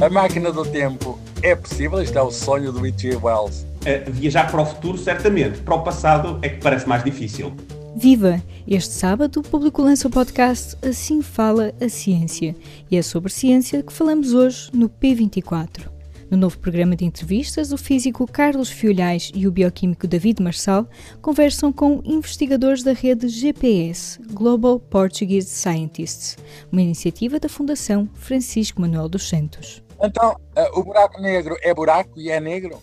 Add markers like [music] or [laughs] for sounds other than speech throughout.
A máquina do tempo é possível? Isto é o sonho do H.G. Wells. Uh, viajar para o futuro, certamente. Para o passado é que parece mais difícil. Viva! Este sábado o público lança o podcast Assim Fala a Ciência. E é sobre ciência que falamos hoje no P24. No novo programa de entrevistas, o físico Carlos Fiolhais e o bioquímico David Marçal conversam com investigadores da rede GPS, Global Portuguese Scientists, uma iniciativa da Fundação Francisco Manuel dos Santos. Então, uh, o buraco negro é buraco e é negro?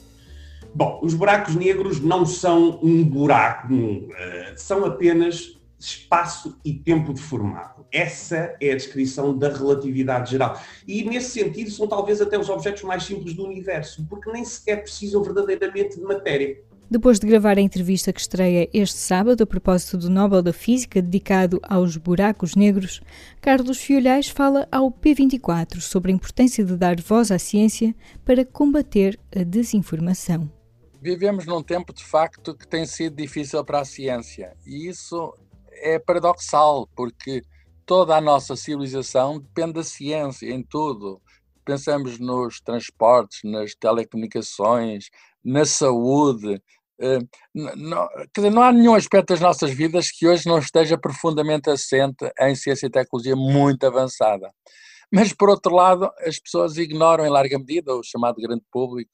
Bom, os buracos negros não são um buraco, uh, são apenas espaço e tempo de formato. Essa é a descrição da relatividade geral. E nesse sentido são talvez até os objetos mais simples do universo, porque nem sequer precisam verdadeiramente de matéria. Depois de gravar a entrevista que estreia este sábado a propósito do Nobel da Física dedicado aos buracos negros, Carlos Fiolhais fala ao P24 sobre a importância de dar voz à ciência para combater a desinformação. Vivemos num tempo de facto que tem sido difícil para a ciência e isso é paradoxal, porque toda a nossa civilização depende da ciência em tudo. Pensamos nos transportes, nas telecomunicações, na saúde. Eh, não, quer dizer, não há nenhum aspecto das nossas vidas que hoje não esteja profundamente assente em ciência e tecnologia muito avançada. Mas, por outro lado, as pessoas ignoram em larga medida, o chamado grande público,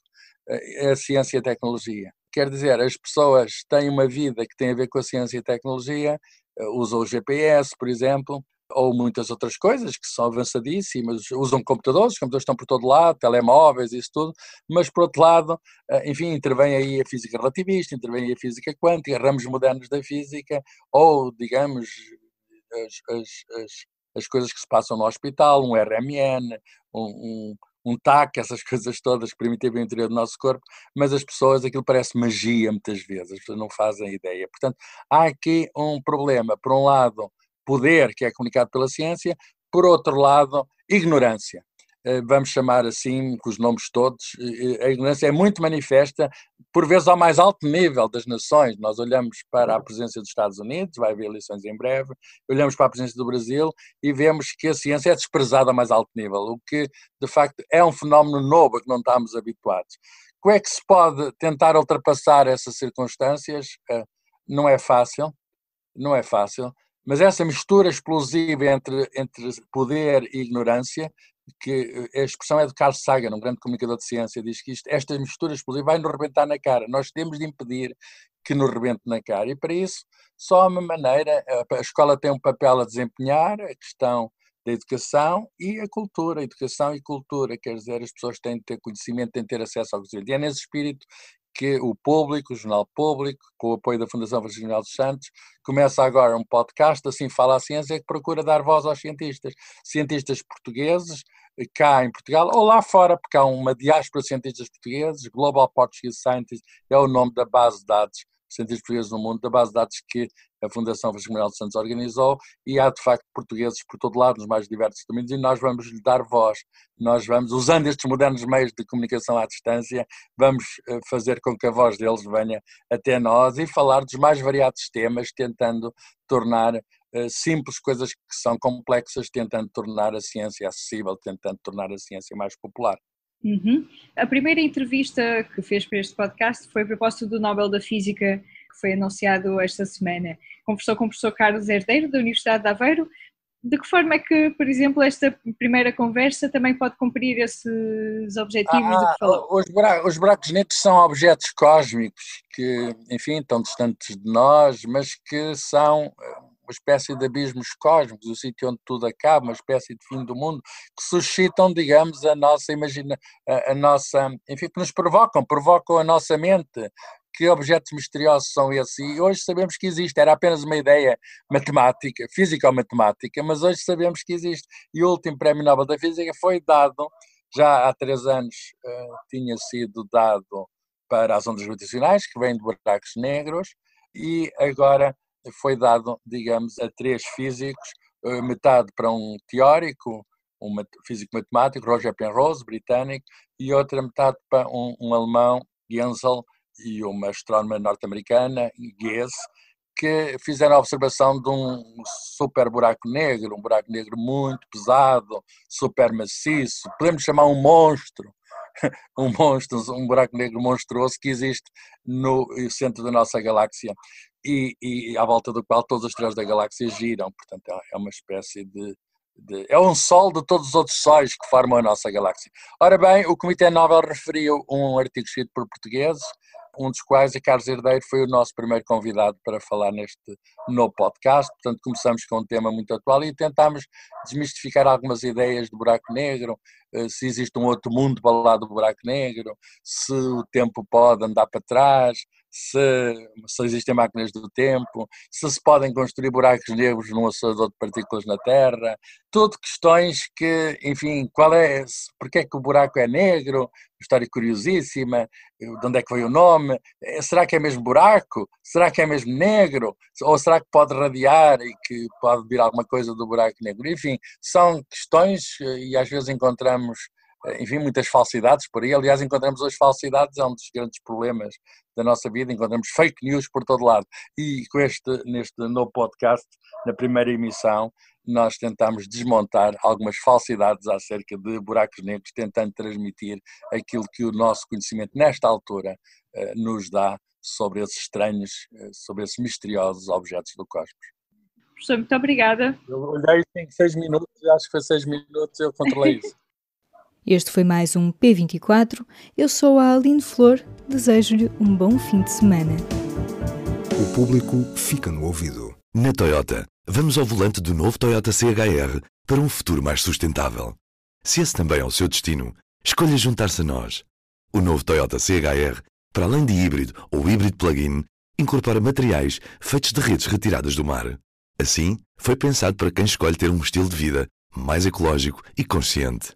eh, a ciência e tecnologia. Quer dizer, as pessoas têm uma vida que tem a ver com a ciência e tecnologia eh, usam o GPS, por exemplo, ou muitas outras coisas que são avançadíssimas, usam computadores, os computadores estão por todo lado, telemóveis, isso tudo, mas por outro lado, eh, enfim, intervém aí a física relativista, intervém aí a física quântica, ramos modernos da física, ou, digamos, as, as, as, as coisas que se passam no hospital, um RMN, um, um um TAC, essas [laughs] coisas todas que permitem o interior do nosso corpo, mas as pessoas, aquilo parece magia muitas vezes, as pessoas não fazem ideia. Portanto, há aqui um problema. Por um lado, poder, que é comunicado pela ciência, por outro lado, ignorância. Eh, vamos chamar assim, com os nomes todos, eh, eh, a ignorância é muito manifesta, por vezes ao mais alto nível das nações. Nós olhamos para a presença dos Estados Unidos, vai haver eleições em breve, olhamos para a presença do Brasil e vemos que a ciência é desprezada ao mais alto nível, o que de facto é um fenómeno novo a que não estamos habituados. Como é que se pode tentar ultrapassar essas circunstâncias? Não é fácil, não é fácil, mas essa mistura explosiva entre, entre poder e ignorância que eh, a expressão é de Carl Sagan, um grande comunicador de ciência, diz que isto, esta mistura explosiva vai nos rebentar na cara. Nós temos de impedir que nos rebente na cara. E para isso, só há uma maneira, a escola tem um papel a desempenhar, a questão da educação e a cultura. Educação e cultura, quer dizer, as pessoas têm de ter conhecimento, têm de ter acesso ao conhecimento. E é nesse espírito que o público, o Jornal Público, com o apoio da Fundação Francisco dos Santos, começa agora um podcast, assim fala a ciência, que procura dar voz aos cientistas. Cientistas portugueses, eh, cá em Portugal, ou lá fora, porque há uma diáspora de cientistas portugueses, Global Portuguese Scientists é o nome da base de dados cientistas portugueses no mundo, da base de dados que a Fundação Francisco Manuel dos Santos organizou, e há de facto portugueses por todo lado, nos mais diversos domínios, e nós vamos lhe dar voz. Nós vamos, usando estes modernos meios de comunicação à distância, vamos eh, fazer com que a voz deles venha até nós e falar dos mais variados temas, tentando tornar uh, simples coisas que são complexas, tentando tornar a ciência acessível, tentando tornar a ciência mais popular. Uhum. A primeira entrevista que fez para este podcast foi a propósito do Nobel da Física que foi anunciado esta semana. Conversou com o professor Carlos Herdeiro, da Universidade de Aveiro. De que forma é que, por exemplo, esta primeira conversa também pode cumprir esses objetivos ah, de que falou? Os buracos, os buracos negros são objetos cósmicos que, enfim, estão distantes de nós, mas que são uma espécie de abismos cósmicos, o sítio onde tudo acaba, uma espécie de fim do mundo, que suscitam, digamos, a nossa imagina, a, a nossa, enfim, que nos provocam, provocam a nossa mente. Que objetos misteriosos são esses? E hoje sabemos que existe, era apenas uma ideia matemática, física ou matemática, mas hoje sabemos que existe. E o último Prémio Nobel da Física foi dado já há três anos uh, tinha sido dado para as ondas gravitacionais, que vêm de buracos negros, e agora foi dado, digamos, a três físicos, uh, metade para um teórico, um físico matemático, Roger Penrose, britânico, e outra metade para um, um alemão, Gensel, e uma astrónoma norte-americana, Gies, que fizeram a observação de um super buraco negro, um buraco negro muito pesado, super maciço, podemos chamar um monstro, [laughs] um monstro, um buraco negro monstruoso que existe no centro da nossa galáxia e, e à volta do qual todas as estrelas da galáxia giram, portanto é, é uma espécie de, de, é um sol de todos os outros sóis que formam a nossa galáxia. Ora bem, o Comitê Nobel referiu um artigo escrito por portugueses um dos quais, Carlos Herdeiro, foi o nosso primeiro convidado para falar neste novo podcast. Portanto, começamos com um tema muito atual e tentámos desmistificar algumas ideias do buraco negro, eh, se existe um outro mundo para lá do buraco negro, se o tempo pode andar para trás, se, se existem máquinas do tempo, se se podem construir buracos negros num acelerador de partículas na Terra, tudo questões que, enfim, qual é, porque é que o buraco é negro, história curiosíssima, de onde é que veio o nome, eh, será que é mesmo buraco? Será que é mesmo negro? Ou será que pode radiar e que pode vir alguma coisa do buraco negro? Enfim, são questões eh, e às vezes encontramos enfim, muitas falsidades por aí. Aliás, encontramos as falsidades, é um dos grandes problemas da nossa vida, encontramos fake news por todo lado. E com este, neste novo podcast, na primeira emissão, nós tentamos desmontar algumas falsidades acerca de buracos negros, tentando transmitir aquilo que o nosso conhecimento, nesta altura, eh, nos dá sobre esses estranhos, eh, sobre esses misteriosos objetos do cosmos. Professor, muito obrigada. Eu olhei, tem seis minutos, acho que foi seis minutos, eu controlei isso. Este foi mais um P24. Eu sou a Aline Flor. Desejo-lhe um bom fim de semana. O público fica no ouvido. Na Toyota, vamos ao volante do novo Toyota CHR para um futuro mais sustentável. Se esse também é o seu destino, escolha juntar-se a nós. O novo Toyota CHR, para além de híbrido ou híbrido plug-in, incorpora materiais feitos de redes retiradas do mar. Assim, foi pensado para quem escolhe ter um estilo de vida mais ecológico e consciente.